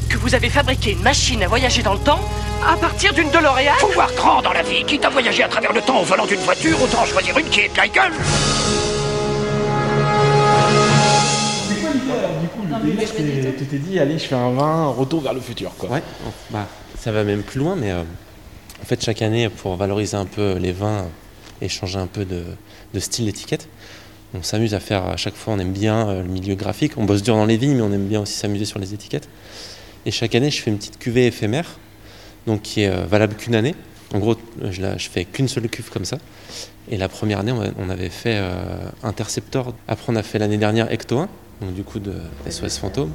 fabriqué une machine à voyager dans le temps à partir d'une DeLorean Faut voir grand dans la vie. Quitte à voyager à travers le temps au volant d'une voiture, autant choisir une qui est de la gueule. C'est quoi l'idée alors du coup Le délire, c'était- tu t'es dit, allez, je fais un vin, retour vers le futur quoi. Ouais, bah, ça va même plus loin, mais euh, en fait, chaque année, pour valoriser un peu les vins et changer un peu de, de style d'étiquette, on s'amuse à faire à chaque fois, on aime bien euh, le milieu graphique, on bosse dur dans les vignes, mais on aime bien aussi s'amuser sur les étiquettes. Et chaque année, je fais une petite cuvée éphémère, donc qui est euh, valable qu'une année. En gros, je, la, je fais qu'une seule cuve comme ça. Et la première année, on, a- on avait fait euh, Interceptor. Après, on a fait l'année dernière Ecto 1, donc du coup de SOS Fantôme.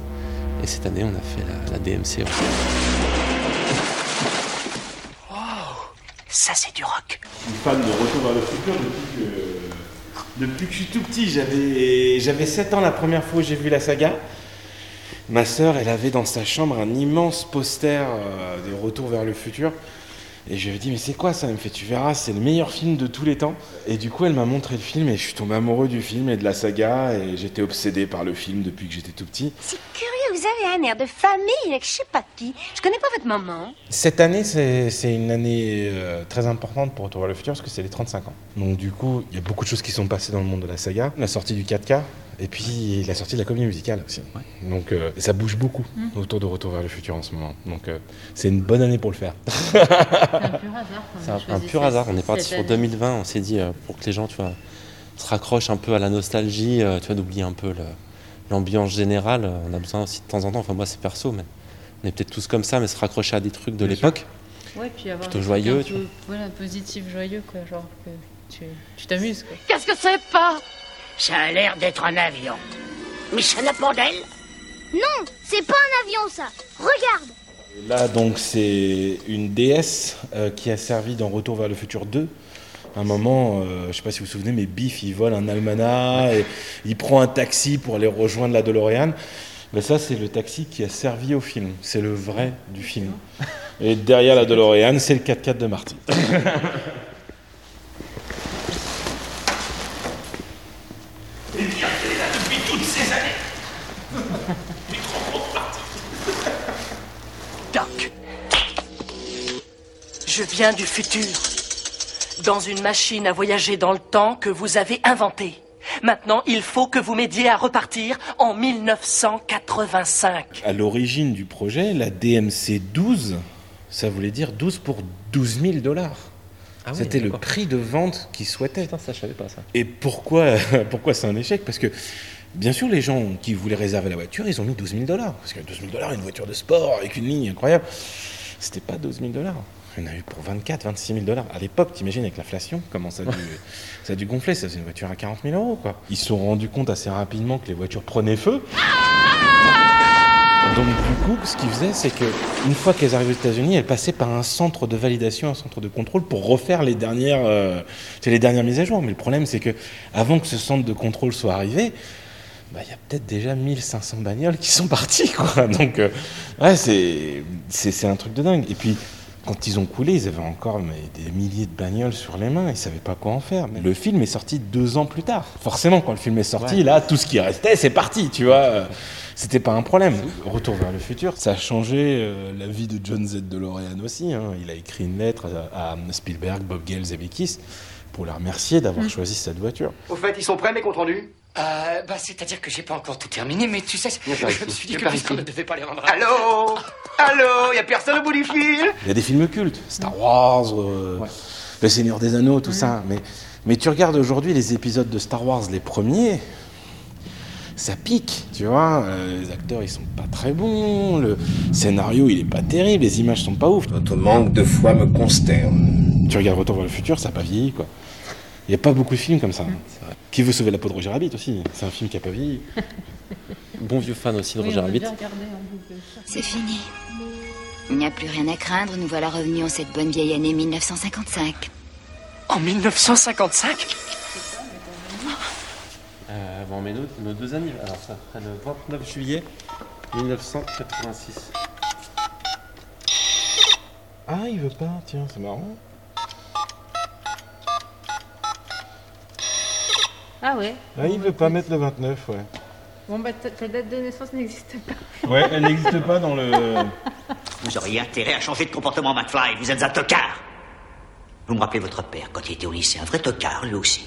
Et cette année, on a fait la, la DMC. aussi. Ça, c'est du rock. Je suis fan de Retour vers le futur depuis que, depuis que je suis tout petit. J'avais, j'avais 7 ans la première fois où j'ai vu la saga. Ma sœur, elle avait dans sa chambre un immense poster euh, de Retour vers le futur. Et je lui ai dit, mais c'est quoi ça? Elle me fait, tu verras, c'est le meilleur film de tous les temps. Et du coup, elle m'a montré le film et je suis tombé amoureux du film et de la saga. Et j'étais obsédé par le film depuis que j'étais tout petit. Vous avez un air de famille avec je sais pas qui. Je connais pas votre maman. Cette année, c'est c'est une année euh, très importante pour Retour vers le futur parce que c'est les 35 ans. Donc du coup, il y a beaucoup de choses qui sont passées dans le monde de la saga. La sortie du 4K et puis la sortie de la comédie musicale aussi. Donc euh, ça bouge beaucoup autour de Retour vers le futur en ce moment. Donc euh, c'est une bonne année pour le faire. C'est un pur hasard. C'est un, pur hasard. On est parti sur année. 2020. On s'est dit, euh, pour que les gens tu vois, se raccrochent un peu à la nostalgie, euh, tu vois, d'oublier un peu le- l'ambiance générale. On a besoin aussi de temps en temps, enfin moi c'est perso, mais on est peut-être tous comme ça, mais se raccrocher à des trucs de Bien l'époque. Ouais, puis avoir Plutôt joyeux, un peu, voilà, positif, joyeux, quoi. Genre que tu tu t'amuses, quoi. Qu'est-ce que c'est pas? Ça a l'air d'être un avion. Michel Lapandelle Non, c'est pas un avion ça. Regarde. Là donc c'est une déesse euh, qui a servi dans Retour vers le futur 2. À un moment, euh, je sais pas si vous vous souvenez, mais Biff il vole un almanach et il prend un taxi pour aller rejoindre la DeLorean. Ben ça c'est le taxi qui a servi au film. C'est le vrai du film. Et derrière la DeLorean, c'est le 4x4 de Marty. Depuis toutes ces années. Doc. Je viens du futur. Dans une machine à voyager dans le temps que vous avez inventée. Maintenant, il faut que vous m'aidiez à repartir en 1985. À l'origine du projet, la DMC 12, ça voulait dire 12 pour 12 000 dollars. Ah oui, C'était le prix de vente qu'ils souhaitaient. Putain, ça je savais pas ça. Et pourquoi, pourquoi c'est un échec? Parce que, bien sûr, les gens qui voulaient réserver la voiture, ils ont mis 12 000 dollars. Parce que 12 000 dollars, une voiture de sport avec une ligne incroyable, c'était pas 12 000 dollars. En a eu pour 24, 26 000 dollars. À l'époque, t'imagines avec l'inflation, comment ça a, dû, ça a dû gonfler. Ça faisait une voiture à 40 000 euros, quoi. Ils se sont rendus compte assez rapidement que les voitures prenaient feu. Donc du coup, ce qu'ils faisaient, c'est que une fois qu'elles arrivaient aux États-Unis, elles passaient par un centre de validation, un centre de contrôle pour refaire les dernières, euh, c'est les dernières mises à jour. Mais le problème, c'est que avant que ce centre de contrôle soit arrivé, bah, il y a peut-être déjà 1500 bagnoles qui sont parties, quoi. Donc, euh, ouais, c'est un truc de dingue. Et puis, quand ils ont coulé, ils avaient encore mais, des milliers de bagnoles sur les mains, ils savaient pas quoi en faire. Mais le film est sorti deux ans plus tard. Forcément, quand le film est sorti, Ouais. là, tout ce qui restait, c'est parti, tu vois. C'était pas un problème. Retour vers le futur, ça a changé euh, la vie de John Z. DeLorean aussi. hein. Il a écrit une lettre à, à Spielberg, Bob Gale, Zemeckis pour les remercier d'avoir choisi cette voiture. Au fait, ils sont prêts, mes comptes rendus Euh, bah, c'est-à-dire que j'ai pas encore tout terminé, mais tu sais, je me suis dit que puisqu'on ne devait pas les rendre Allô? Allô? Y a personne au bout du fil? Il y a des films cultes, Star Wars, euh, Le Seigneur des Anneaux, tout ça. Mais, mais tu regardes aujourd'hui les épisodes de Star Wars, les premiers, ça pique, tu vois. euh, les acteurs, ils sont pas très bons, le scénario, il est pas terrible, les images sont pas ouf. Votre manque de foi me consterne. Tu regardes Retour vers le futur, ça a pas vieilli, quoi. Il y a pas beaucoup de films comme ça. Qui veut sauver la peau de Roger Rabbit aussi? C'est un film qui a pas vieilli. Bon vieux fan aussi de Oui, Roger Rabbit. C'est fini. Il n'y a plus rien à craindre, nous voilà revenus en cette bonne vieille année 1955. En 1955 Euh, bon, mais nos, nos deux anniversaires. Alors, ça ferait le 29 juillet 1986. Ah, il veut pas, tiens, c'est marrant. Ah ouais Ah, il veut pas mettre le 29, ouais. Bon, bah ta, ta date de naissance n'existe pas. Ouais, elle n'existe pas dans le Vous auriez intérêt à changer de comportement, McFly. Vous êtes un tocard. Vous me rappelez votre père quand il était au lycée. Un vrai tocard, lui aussi.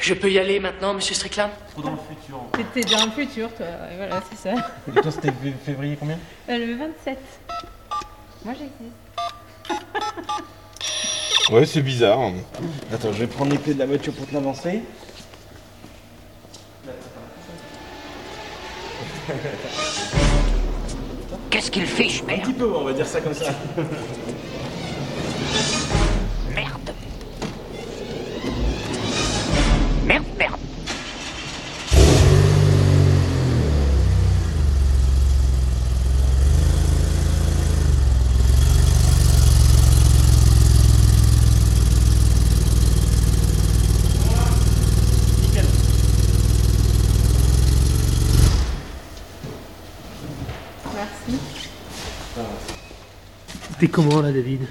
Je peux y aller maintenant, monsieur Strickland? Trop dans le futur. T'étais dans le futur, toi. Et voilà, c'est ça. Et toi, c'était février combien? Euh, le 27. Moi, j'existe. Ouais, c'est bizarre. Attends, je vais prendre les clés de la voiture pour te l'avancer. Qu'est-ce qu'il fiche, Un merde petit peu, on va dire ça comme ça. Merci. T'es comment là, David?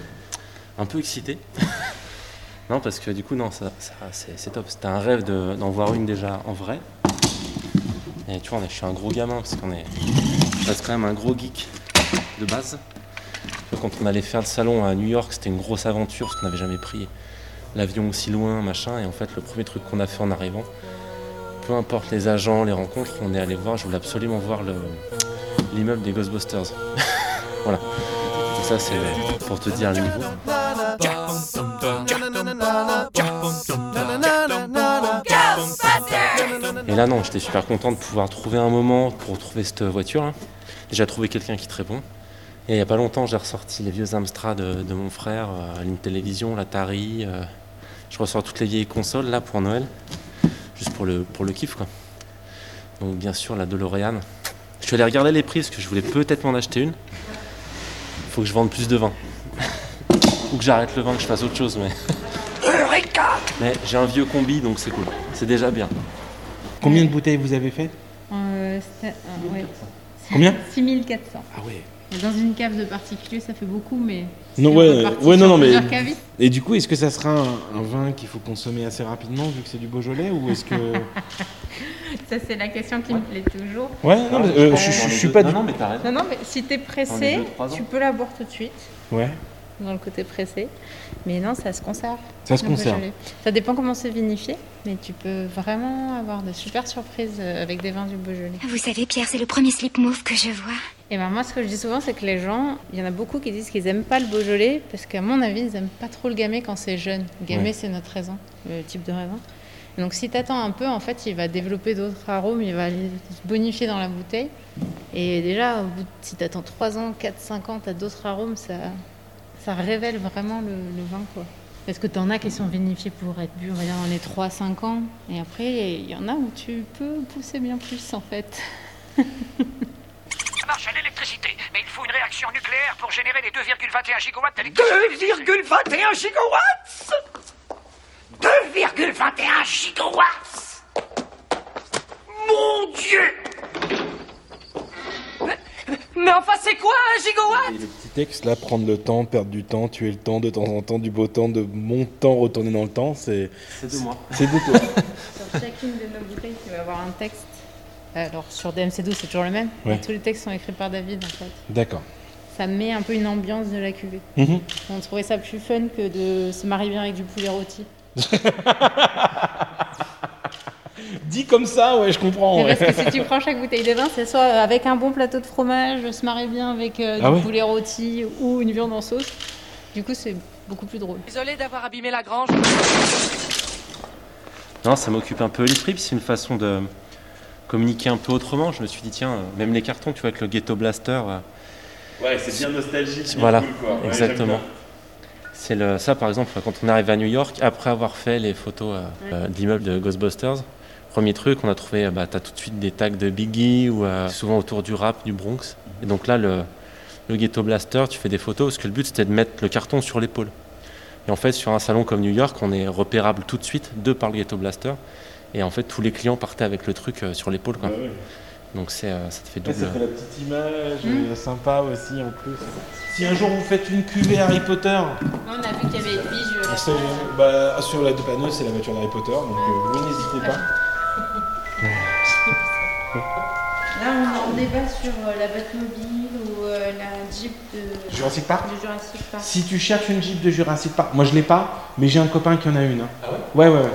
Un peu excité. non, parce que du coup, non, ça, ça- c'est c'est top. C'était un rêve de- d'en voir une déjà en vrai. Et tu vois, on est- je suis un gros gamin parce qu'on est. Je reste quand même un gros geek de base. Quand on allait faire le salon à New York, c'était une grosse aventure parce qu'on n'avait jamais pris l'avion aussi loin, machin. Et en fait, le premier truc qu'on a fait en arrivant, peu importe les agents, les rencontres, on est allé voir. Je voulais absolument voir le- l'immeuble des Ghostbusters. voilà. Donc ça, c'est pour te dire le niveau. Et là, non, j'étais super content de pouvoir trouver un moment pour trouver cette voiture. là. Déjà trouver quelqu'un qui te répond. Et il n'y a pas longtemps, j'ai ressorti les vieux Amstrad de, de mon frère, euh, une télévision, l'Atari. euh, je ressors toutes les vieilles consoles là pour Noël, juste pour le, pour le kiff quoi. Donc bien sûr la DeLorean. Je suis allé regarder les prix parce que je voulais peut-être m'en acheter une. Faut que je vende plus de vin. Ou que j'arrête le vin, que je fasse autre chose, mais. Eureka Mais j'ai un vieux combi donc c'est cool. C'est déjà bien. Combien de bouteilles vous avez fait Euh, euh, ouais. Combien? 6400. Ah ouais. Dans une cave de particulier, ça fait beaucoup, mais. Non, ouais, ouais, non, non, mais. Et du coup, est-ce que ça sera un, un vin qu'il faut consommer assez rapidement vu que c'est du Beaujolais ou est-ce que. Ça, c'est la question qui me plaît toujours. Ouais, non, mais, euh, je, je- je suis pas du. Non, mais t'as raison. Non, non, mais si t'es pressé, deux, tu peux la boire tout de suite, Ouais. Dans le côté pressé. Mais non, ça se conserve. Ça se conserve. Ça dépend comment c'est vinifié, mais tu peux vraiment avoir de super surprises euh, avec des vins du Beaujolais. Vous savez, Pierre, c'est le premier slip move que je vois. Et ben moi, ce que je dis souvent, c'est que les gens, il y en a beaucoup qui disent qu'ils aiment pas le Beaujolais parce qu'à mon avis, ils aiment pas trop le gamay quand c'est jeune. Gamay, Ouais. c'est notre raisin, le type de raisin. Donc, si tu attends un peu, en fait, il va développer d'autres arômes, il va aller se bonifier dans la bouteille. Et déjà, au bout de- si tu attends 3 ans, 4, 5 ans, tu as d'autres arômes, ça, ça révèle vraiment le, le vin. quoi. Parce que tu en as qui sont vinifiés pour être bu, on va dire, dans les 3-5 ans. Et après, il y en a où tu peux pousser bien plus, en fait. Ça marche à l'électricité, mais il faut une réaction nucléaire pour générer les 2,21 gigawatts d'électricité. 2,21 gigawatts? 2,21 gigawatts Mon Dieu Mais enfin, c'est quoi un gigawatt? Texte là, prendre le temps, perdre du temps, tuer le temps, de temps en temps, du beau temps, de mon temps, retourner dans le temps, c'est. C'est de moi. C'est de toi. Sur chacune de nos bouteilles, tu vas avoir un texte. Alors sur DMC12, c'est toujours le même. Ouais. Tous les textes sont écrits par David en fait. D'accord. Ça met un peu une ambiance de la cuvée. Mhm. On trouvait ça plus fun que de se marier bien avec du poulet rôti. Dit comme ça, ouais, je comprends. Ouais. Parce que si tu prends chaque bouteille de vin, c'est soit avec un bon plateau de fromage, se marier bien avec euh, du Ah ouais poulet rôti ou une viande en sauce. Du coup, c'est beaucoup plus drôle. Désolé d'avoir abîmé la grange. Non, ça m'occupe un peu l'esprit, puis c'est une façon de communiquer un peu autrement. Je me suis dit, tiens, même les cartons, tu vois, avec le Ghetto Blaster. euh, Ouais, c'est bien nostalgique. Voilà, exactement. C'est le, ça, par exemple, quand on arrive à New York, après avoir fait les photos euh, euh, d'immeubles de Ghostbusters, premier truc, on a trouvé, euh, bah, t'as tout de suite des tags de Biggie ou euh, souvent autour du rap, du Bronx. Et donc là, le, le Ghetto Blaster, tu fais des photos parce que le but c'était de mettre le carton sur l'épaule. Et en fait, sur un salon comme New York, on est repérable tout de suite de par le Ghetto Blaster. Et en fait, tous les clients partaient avec le truc euh, sur l'épaule. quoi. Ouais, ouais. Donc c'est, euh, ça te fait Ouais, double. ça fait la petite image euh, sympa aussi en plus. Si un jour vous faites une cuvée Harry Potter, On a vu qu'il y avait Edwige. bah, sur la deux panneaux c'est la voiture d'Harry Potter, donc euh, vous n'hésitez pas. Là, on, on débat sur euh, la Batmobile ou euh, la Jeep de Jurassic Park de Jurassic Park. Si tu cherches une Jeep de Jurassic Park, moi je l'ai pas, mais j'ai un copain qui en a une. Ah ouais? Ouais, ouais, ouais.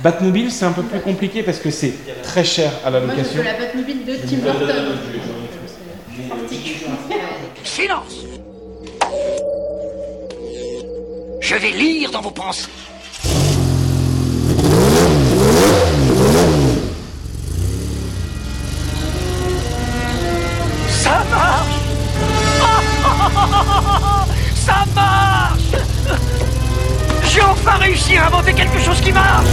Batmobile, c'est un peu plus compliqué parce que c'est très cher à la Moi, je location. veux la Batmobile de Tim Burton. Silence Je vais lire dans vos pensées. J'ai enfin réussi à inventer quelque chose qui marche